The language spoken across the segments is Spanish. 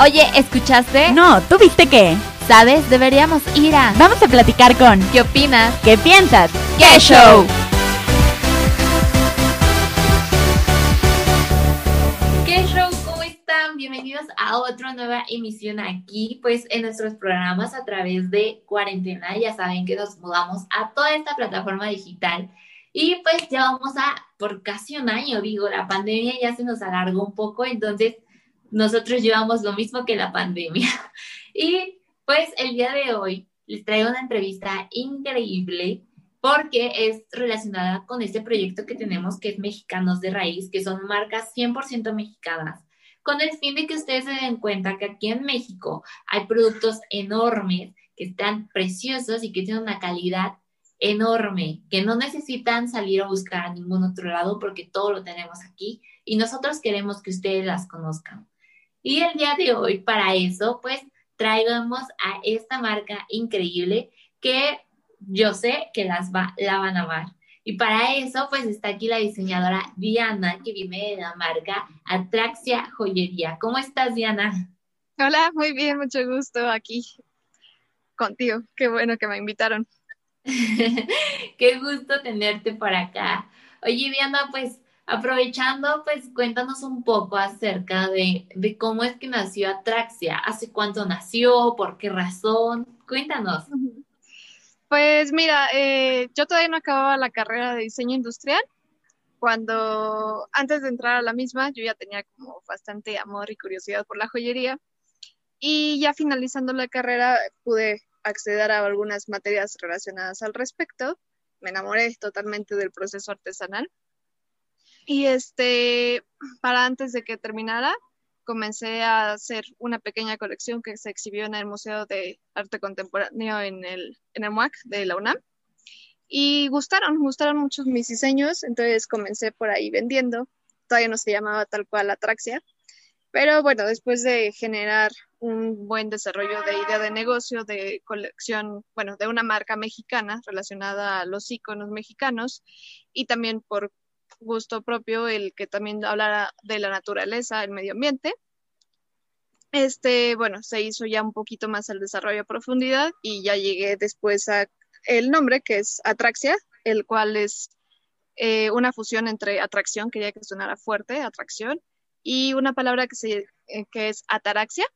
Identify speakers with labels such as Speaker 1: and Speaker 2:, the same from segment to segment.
Speaker 1: Oye, ¿escuchaste?
Speaker 2: No, ¿tú viste qué?
Speaker 1: ¿Sabes? Deberíamos ir a...
Speaker 2: Vamos a platicar con...
Speaker 1: ¿Qué opinas?
Speaker 2: ¿Qué piensas?
Speaker 1: ¡Qué show! ¿Qué show? ¿Cómo están? Bienvenidos a otra nueva emisión aquí, pues en nuestros programas a través de cuarentena. Ya saben que nos mudamos a toda esta plataforma digital. Y pues ya vamos a, por casi un año, digo, la pandemia ya se nos alargó un poco, entonces nosotros llevamos lo mismo que la pandemia. Y pues el día de hoy les traigo una entrevista increíble porque es relacionada con este proyecto que tenemos que es Mexicanos de Raíz, que son marcas 100% mexicanas, con el fin de que ustedes se den cuenta que aquí en México hay productos enormes que están preciosos y que tienen una calidad enorme, que no necesitan salir a buscar a ningún otro lado porque todo lo tenemos aquí y nosotros queremos que ustedes las conozcan. Y el día de hoy, para eso, pues traigamos a esta marca increíble que yo sé que las va, la van a amar. Y para eso, pues está aquí la diseñadora Diana, que viene de la marca Atraxia Joyería. ¿Cómo estás, Diana?
Speaker 3: Hola, muy bien, mucho gusto aquí contigo. Qué bueno que me invitaron.
Speaker 1: Qué gusto tenerte por acá. Oye, Diana, pues Aprovechando, pues cuéntanos un poco acerca de, cómo es que nació Atraxia, hace cuánto nació, por qué razón, cuéntanos.
Speaker 3: Pues mira, eh, yo todavía no acababa la carrera de diseño industrial. Cuando antes de entrar a la misma, yo ya tenía como bastante amor y curiosidad por la joyería. Y ya finalizando la carrera, pude acceder a algunas materias relacionadas al respecto. Me enamoré totalmente del proceso artesanal y este, para antes de que terminara, comencé a hacer una pequeña colección que se exhibió en el Museo de Arte Contemporáneo en el, en el MUAC de la UNAM. Y gustaron, gustaron mucho mis diseños, entonces comencé por ahí vendiendo. Todavía no se llamaba tal cual Atraxia, pero bueno, después de generar un buen desarrollo de idea de negocio, de colección, bueno, de una marca mexicana relacionada a los iconos mexicanos y también por gusto propio el que también hablara de la naturaleza, el medio ambiente. Este, bueno, se hizo ya un poquito más el desarrollo a profundidad y ya llegué después a el nombre que es Atraxia, el cual es eh, una fusión entre atracción, quería que sonara fuerte, atracción, y una palabra que, se, eh, que es ataraxia.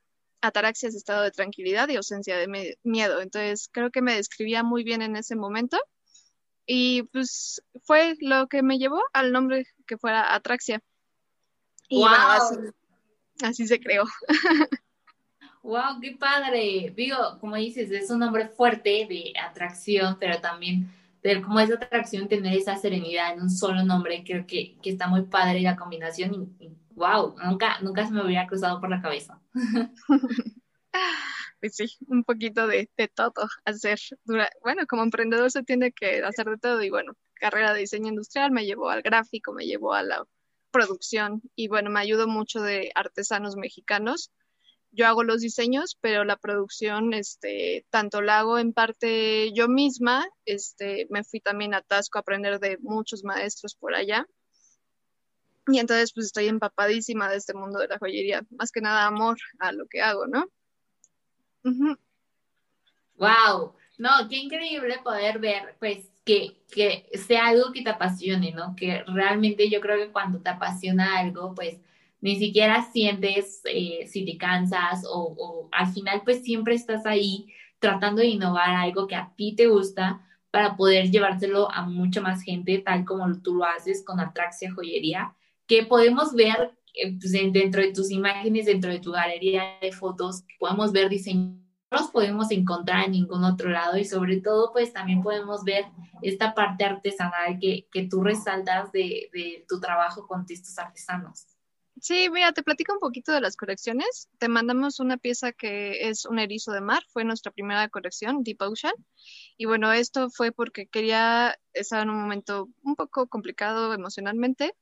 Speaker 3: Ataraxia es estado de tranquilidad y ausencia de miedo. Entonces, creo que me describía muy bien en ese momento y pues fue lo que me llevó al nombre que fuera Atraxia. Y bueno, así, se creó.
Speaker 1: ¡Wow! ¡Qué padre! Digo, como dices, es un nombre fuerte de atracción, pero también ver cómo esa atracción, tener esa serenidad en un solo nombre, creo que, que está muy padre la combinación y, wow, nunca, nunca se me hubiera cruzado por la cabeza.
Speaker 3: pues sí, un poquito de, todo hacer. Dura, bueno, como emprendedor se tiene que hacer de todo y bueno, carrera de diseño industrial me llevó al gráfico, me llevó a la producción y bueno, me ayudó mucho de artesanos mexicanos. Yo hago los diseños, pero la producción, este, tanto la hago en parte yo misma, este, me fui también a Tasco a aprender de muchos maestros por allá. Y entonces pues estoy empapadísima de este mundo de la joyería, más que nada amor a lo que hago, ¿no?
Speaker 1: Wow, no, qué increíble poder ver, pues, que, que sea algo que te apasione, ¿no? Que realmente yo creo que cuando te apasiona algo, pues, ni siquiera sientes eh, si te cansas o, o, al final, pues, siempre estás ahí tratando de innovar algo que a ti te gusta para poder llevárselo a mucha más gente, tal como tú lo haces con Atraxia Joyería, que podemos ver pues, dentro de tus imágenes, dentro de tu galería de fotos, podemos ver diseños no los podemos encontrar en ningún otro lado y sobre todo pues también podemos ver esta parte artesanal que, que tú resaltas de, de, tu trabajo con estos artesanos.
Speaker 3: Sí, mira, te platico un poquito de las colecciones. Te mandamos una pieza que es un erizo de mar, fue nuestra primera colección, Deep Ocean. Y bueno, esto fue porque quería, estar en un momento un poco complicado emocionalmente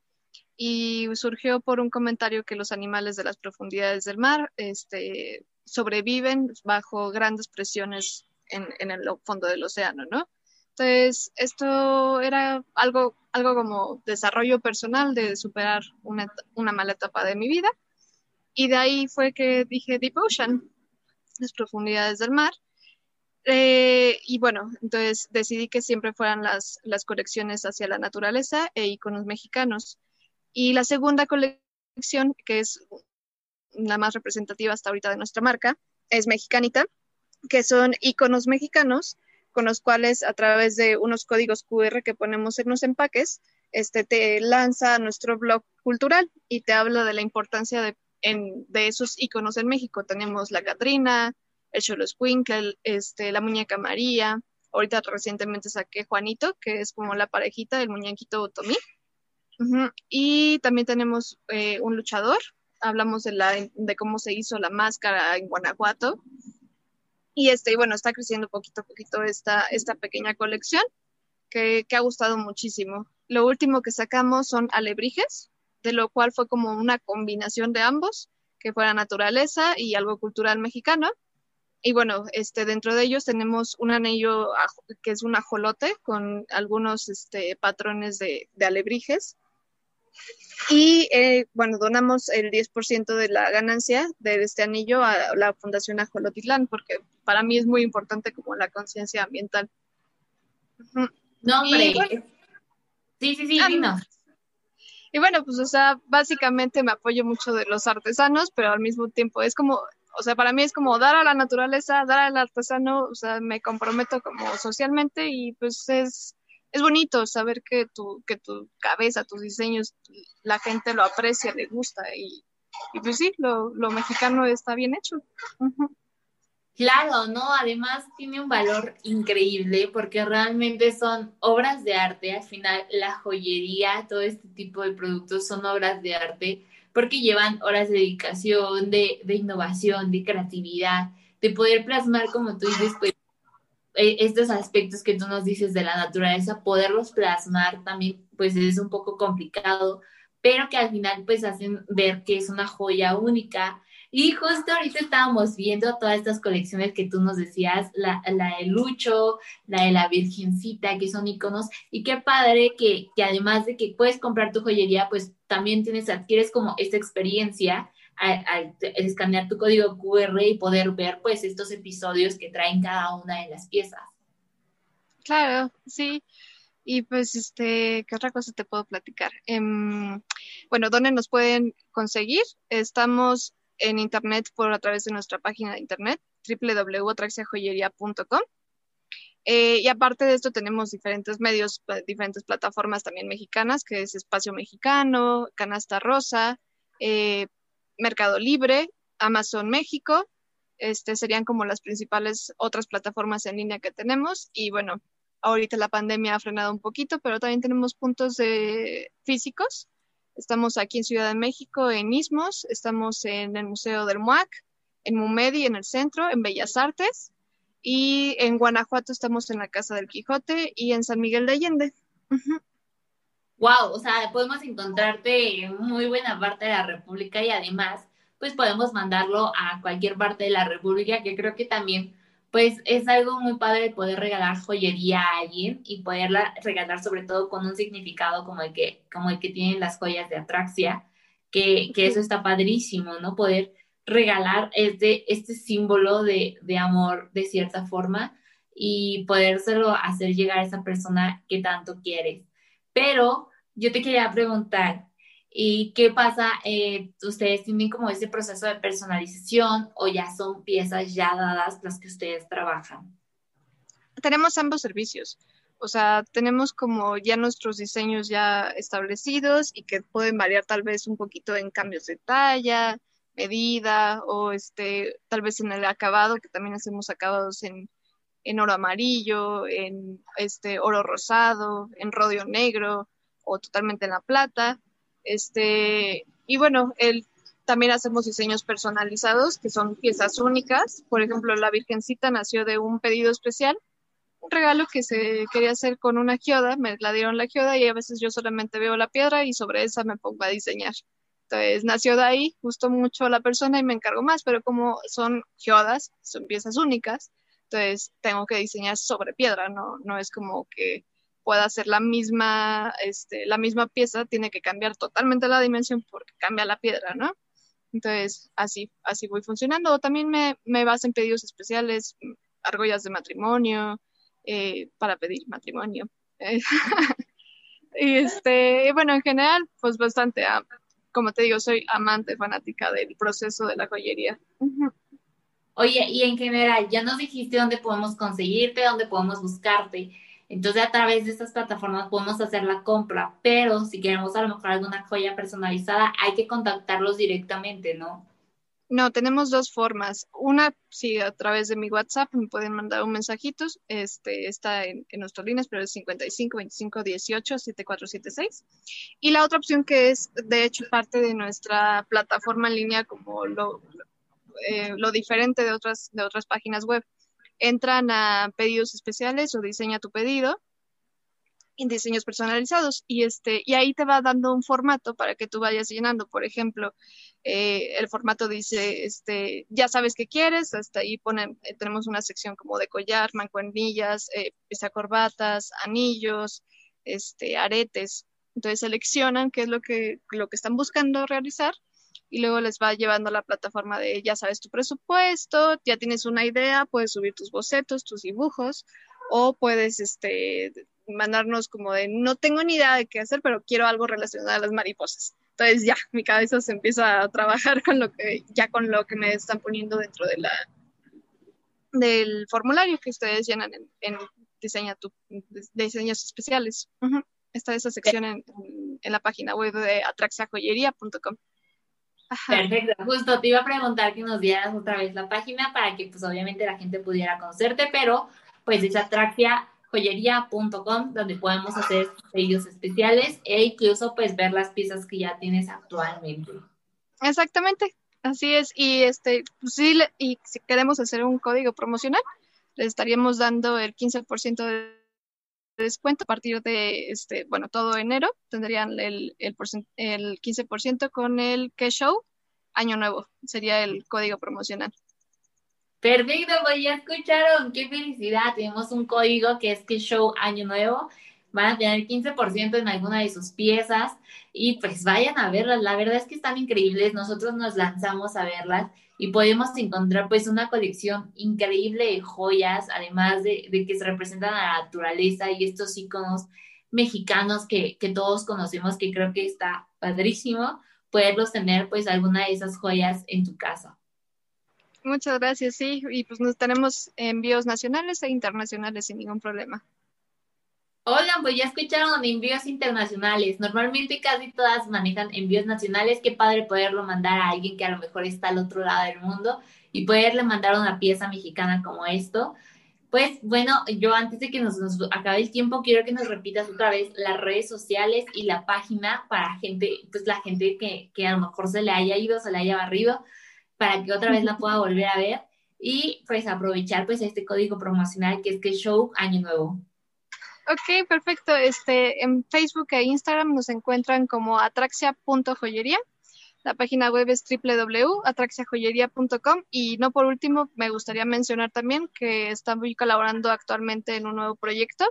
Speaker 3: y surgió por un comentario que los animales de las profundidades del mar este, sobreviven bajo grandes presiones en, en, el fondo del océano, ¿no? Entonces, esto era algo, algo como desarrollo personal de superar una, una mala etapa de mi vida. Y de ahí fue que dije Deep Ocean, las profundidades del mar. Eh, y bueno, entonces decidí que siempre fueran las, las colecciones hacia la naturaleza e iconos mexicanos. Y la segunda colección, que es la más representativa hasta ahorita de nuestra marca, es Mexicanita, que son iconos mexicanos con los cuales a través de unos códigos QR que ponemos en los empaques, este te lanza a nuestro blog cultural y te habla de la importancia de, esos iconos en México. Tenemos la Catrina, el Xoloscuincle, este, la muñeca María. Ahorita recientemente saqué Juanito, que es como la parejita del muñequito Otomí. Y también tenemos eh, un luchador. Hablamos de, la, de cómo se hizo la máscara en Guanajuato. Y este, bueno, está creciendo poquito a poquito esta, esta pequeña colección que, que ha gustado muchísimo. Lo último que sacamos son alebrijes, de lo cual fue como una combinación de ambos, que fuera naturaleza y algo cultural mexicano. Y bueno, este, dentro de ellos tenemos un anillo que es un ajolote con algunos este, patrones de, de alebrijes. Y eh, bueno, donamos el 10% de la ganancia de este anillo a la Fundación Ajolotitlán, porque para mí es muy importante como la conciencia ambiental.
Speaker 1: No, hombre. sí, sí, sí, ah,
Speaker 3: Y bueno, pues, o sea, básicamente me apoyo mucho de los artesanos, pero al mismo tiempo es como o sea, para mí es como dar a la naturaleza, dar al artesano, o sea, me comprometo como socialmente y pues es, es bonito saber que tu, que tu cabeza, tus diseños, la gente lo aprecia, le gusta y, pues sí, lo, lo, mexicano está bien hecho.
Speaker 1: Claro, ¿no? Además tiene un valor increíble porque realmente son obras de arte. Al final, la joyería, todo este tipo de productos son obras de arte porque llevan horas de dedicación, de, de innovación, de creatividad, de poder plasmar, como tú dices, pues, estos aspectos que tú nos dices de la naturaleza, poderlos plasmar también, pues es un poco complicado, pero que al final, pues hacen ver que es una joya única. Y justo ahorita estábamos viendo todas estas colecciones que tú nos decías, la, la de Lucho, la de la Virgencita, que son iconos, y qué padre que, que además de que puedes comprar tu joyería, pues también tienes, adquieres como esta experiencia al, escanear tu código QR y poder ver pues estos episodios que traen cada una de las piezas.
Speaker 3: Claro, sí. Y pues, este, ¿qué otra cosa te puedo platicar? Em, bueno, ¿dónde nos pueden conseguir? Estamos en internet por a través de nuestra página de internet www.atraxiajoyería.com. Eh, y aparte de esto tenemos diferentes medios, diferentes plataformas también mexicanas, que es Espacio Mexicano, Canasta Rosa, eh, Mercado Libre, Amazon México. Este serían como las principales otras plataformas en línea que tenemos. Y bueno, ahorita la pandemia ha frenado un poquito, pero también tenemos puntos físicos Estamos aquí en Ciudad de México, en Ismos, estamos en el Museo del MUAC, en Mumedi, en el centro, en Bellas Artes, y en Guanajuato estamos en la Casa del Quijote y en San Miguel de Allende.
Speaker 1: Wow, o sea, podemos encontrarte en muy buena parte de la República y además, pues podemos mandarlo a cualquier parte de la República, que creo que también pues es algo muy padre poder regalar joyería a alguien y poderla regalar sobre todo con un significado como el que, como el que tienen las joyas de Atraxia, que, que eso está padrísimo, ¿no? Poder regalar este, este símbolo de, de amor de cierta forma y podérselo hacer llegar a esa persona que tanto quieres. Pero yo te quería preguntar, ¿Y qué pasa? Eh, ¿Ustedes tienen como ese proceso de personalización o ya son piezas ya dadas las que ustedes trabajan?
Speaker 3: Tenemos ambos servicios. O sea, tenemos como ya nuestros diseños ya establecidos y que pueden variar tal vez un poquito en cambios de talla, medida o este, tal vez en el acabado, que también hacemos acabados en, en oro amarillo, en este oro rosado, en rodio negro o totalmente en la plata. Este, y bueno, el, también hacemos diseños personalizados, que son piezas únicas. Por ejemplo, la Virgencita nació de un pedido especial, un regalo que se quería hacer con una geoda, me la dieron la geoda y a veces yo solamente veo la piedra y sobre esa me pongo a diseñar. Entonces nació de ahí, gustó mucho a la persona y me encargo más, pero como son geodas, son piezas únicas, entonces tengo que diseñar sobre piedra, no, no es como que pueda ser la misma, este, la misma pieza, tiene que cambiar totalmente la dimensión porque cambia la piedra, ¿no? Entonces, así, así voy funcionando. También me, me baso en pedidos especiales, argollas de matrimonio, eh, para pedir matrimonio. y este, bueno, en general, pues bastante, ah, como te digo, soy amante, fanática del proceso de la joyería.
Speaker 1: Oye, y en general, ya nos dijiste dónde podemos conseguirte, dónde podemos buscarte. Entonces, a través de estas plataformas podemos hacer la compra, pero si queremos a lo mejor alguna joya personalizada, hay que contactarlos directamente, ¿no?
Speaker 3: No, tenemos dos formas. Una, sí, a través de mi WhatsApp me pueden mandar un mensajito. Este está en, en nuestras líneas, pero es 55 25 18 7476. Y la otra opción que es, de hecho, parte de nuestra plataforma en línea, como lo, eh, lo diferente de otras, de otras páginas web. Entran a pedidos especiales o diseña tu pedido en diseños personalizados y este y ahí te va dando un formato para que tú vayas llenando. Por ejemplo eh, el formato dice este ya sabes qué quieres hasta ahí ponen eh, tenemos una sección como de collar mancuernillas eh, corbatas anillos este aretes. Entonces seleccionan qué es lo que lo que están buscando realizar y luego les va llevando a la plataforma de ya sabes tu presupuesto ya tienes una idea puedes subir tus bocetos tus dibujos o puedes este mandarnos como de no tengo ni idea de qué hacer, pero quiero algo relacionado a las mariposas. Entonces ya, mi cabeza se empieza a trabajar con lo que, ya con lo que me están poniendo dentro de la del formulario que ustedes llenan en, diseña tu, diseños especiales. Está esa sección en, en, la página web de atraxiajoyería.com.
Speaker 1: Perfecto, justo te iba a preguntar que nos dieras otra vez la página para que pues obviamente la gente pudiera conocerte, pero pues es atraxia joyería.com, donde podemos hacer pedidos especiales e incluso pues ver las piezas que ya tienes actualmente.
Speaker 3: Exactamente, así es. Y este, pues, sí, y si queremos hacer un código promocional, les estaríamos dando el 15% de descuento a partir de este, bueno, todo enero tendrían el, el, el 15% con el que show año nuevo, sería el código promocional.
Speaker 1: Perfecto, pues ya escucharon, qué felicidad. Tenemos un código que es que Show Año Nuevo. Van a tener 15% en alguna de sus piezas y pues vayan a verlas. La verdad es que están increíbles. Nosotros nos lanzamos a verlas y podemos encontrar pues una colección increíble de joyas, además de, que se representan a la naturaleza y estos iconos mexicanos que, que todos conocemos, que creo que está padrísimo poderlos tener pues alguna de esas joyas en tu casa.
Speaker 3: Muchas gracias, sí, y pues nos tenemos envíos nacionales e internacionales sin ningún problema.
Speaker 1: Oigan, pues ya escucharon envíos internacionales. Normalmente casi todas manejan envíos nacionales. Qué padre poderlo mandar a alguien que a lo mejor está al otro lado del mundo y poderle mandar una pieza mexicana como esto. Pues bueno, yo antes de que nos, acabe el tiempo, quiero que nos repitas otra vez las redes sociales y la página para gente, pues la gente que, que a lo mejor se le haya ido, se le haya barrido, para que otra vez la pueda volver a ver y pues aprovechar pues este código promocional que es que Show Año Nuevo.
Speaker 3: Ok, perfecto. Este, en Facebook e Instagram nos encuentran como atraxia.joyería. La página web es www.atraxiajoyería.com y no por último me gustaría mencionar también que estamos colaborando actualmente en un nuevo proyecto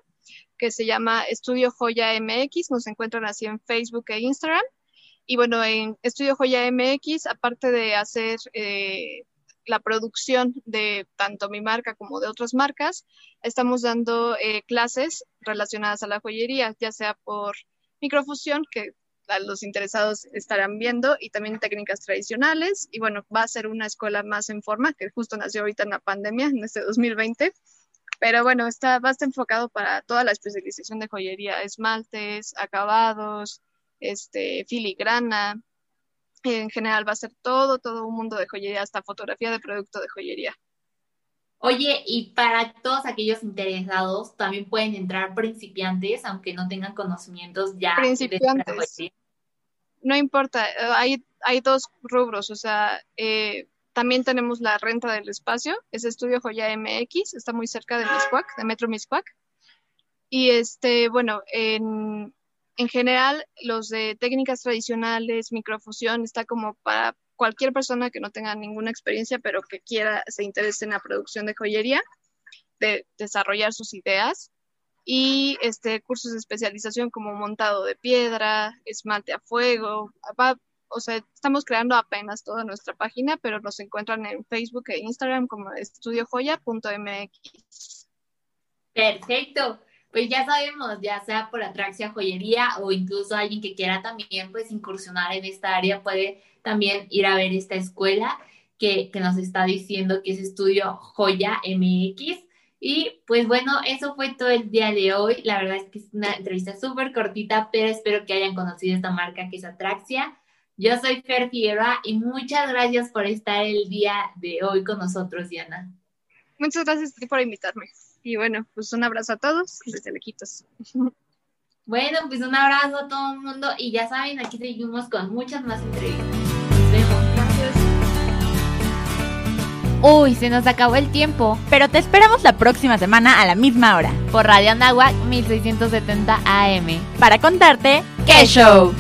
Speaker 3: que se llama Estudio Joya MX. Nos encuentran así en Facebook e Instagram. Y bueno, en Estudio Joya MX, aparte de hacer eh, la producción de tanto mi marca como de otras marcas, estamos dando eh, clases relacionadas a la joyería, ya sea por microfusión, que los interesados estarán viendo, y también técnicas tradicionales. Y bueno, va a ser una escuela más en forma, que justo nació ahorita en la pandemia, en este 2020. Pero bueno, está, a estar enfocado para toda la especialización de joyería, esmaltes, acabados, este, filigrana. En general va a ser todo, todo un mundo de joyería, hasta fotografía de producto de joyería.
Speaker 1: Oye, y para todos aquellos interesados, también pueden entrar principiantes, aunque no tengan conocimientos ya.
Speaker 3: Principiantes. no importa, hay, hay dos rubros, o sea, eh, también tenemos la renta del espacio, es Estudio Joya MX, está muy cerca de Miscuac, de Metro Miscuac. Y este, bueno, en, en general, los de técnicas tradicionales, microfusión, está como para cualquier persona que no tenga ninguna experiencia, pero que quiera, se interese en la producción de joyería, de desarrollar sus ideas. Y este, cursos de especialización como montado de piedra, esmalte a fuego, va o sea, estamos creando apenas toda nuestra página, pero nos encuentran en Facebook e Instagram como estudiojoya.mx.
Speaker 1: Perfecto. Pues ya sabemos, ya sea por Atraxia Joyería o incluso alguien que quiera también pues incursionar en esta área puede también ir a ver esta escuela que, que nos está diciendo que es Estudio Joya MX. Y pues bueno, eso fue todo el día de hoy. La verdad es que es una entrevista súper cortita, pero espero que hayan conocido esta marca que es Atraxia. Yo soy Fer Figueroa y muchas gracias por estar el día de hoy con nosotros, Diana.
Speaker 3: Muchas gracias por invitarme. Y bueno, pues un abrazo a todos desde lejitos.
Speaker 1: Bueno, pues un abrazo a todo el mundo y ya saben, aquí seguimos con muchas más entrevistas. Nos vemos.
Speaker 3: Gracias.
Speaker 2: Uy, se nos acabó el tiempo, pero te esperamos la próxima semana a la misma hora, por Radio Anáhuac 1670 AM, para contarte ¡Qué show!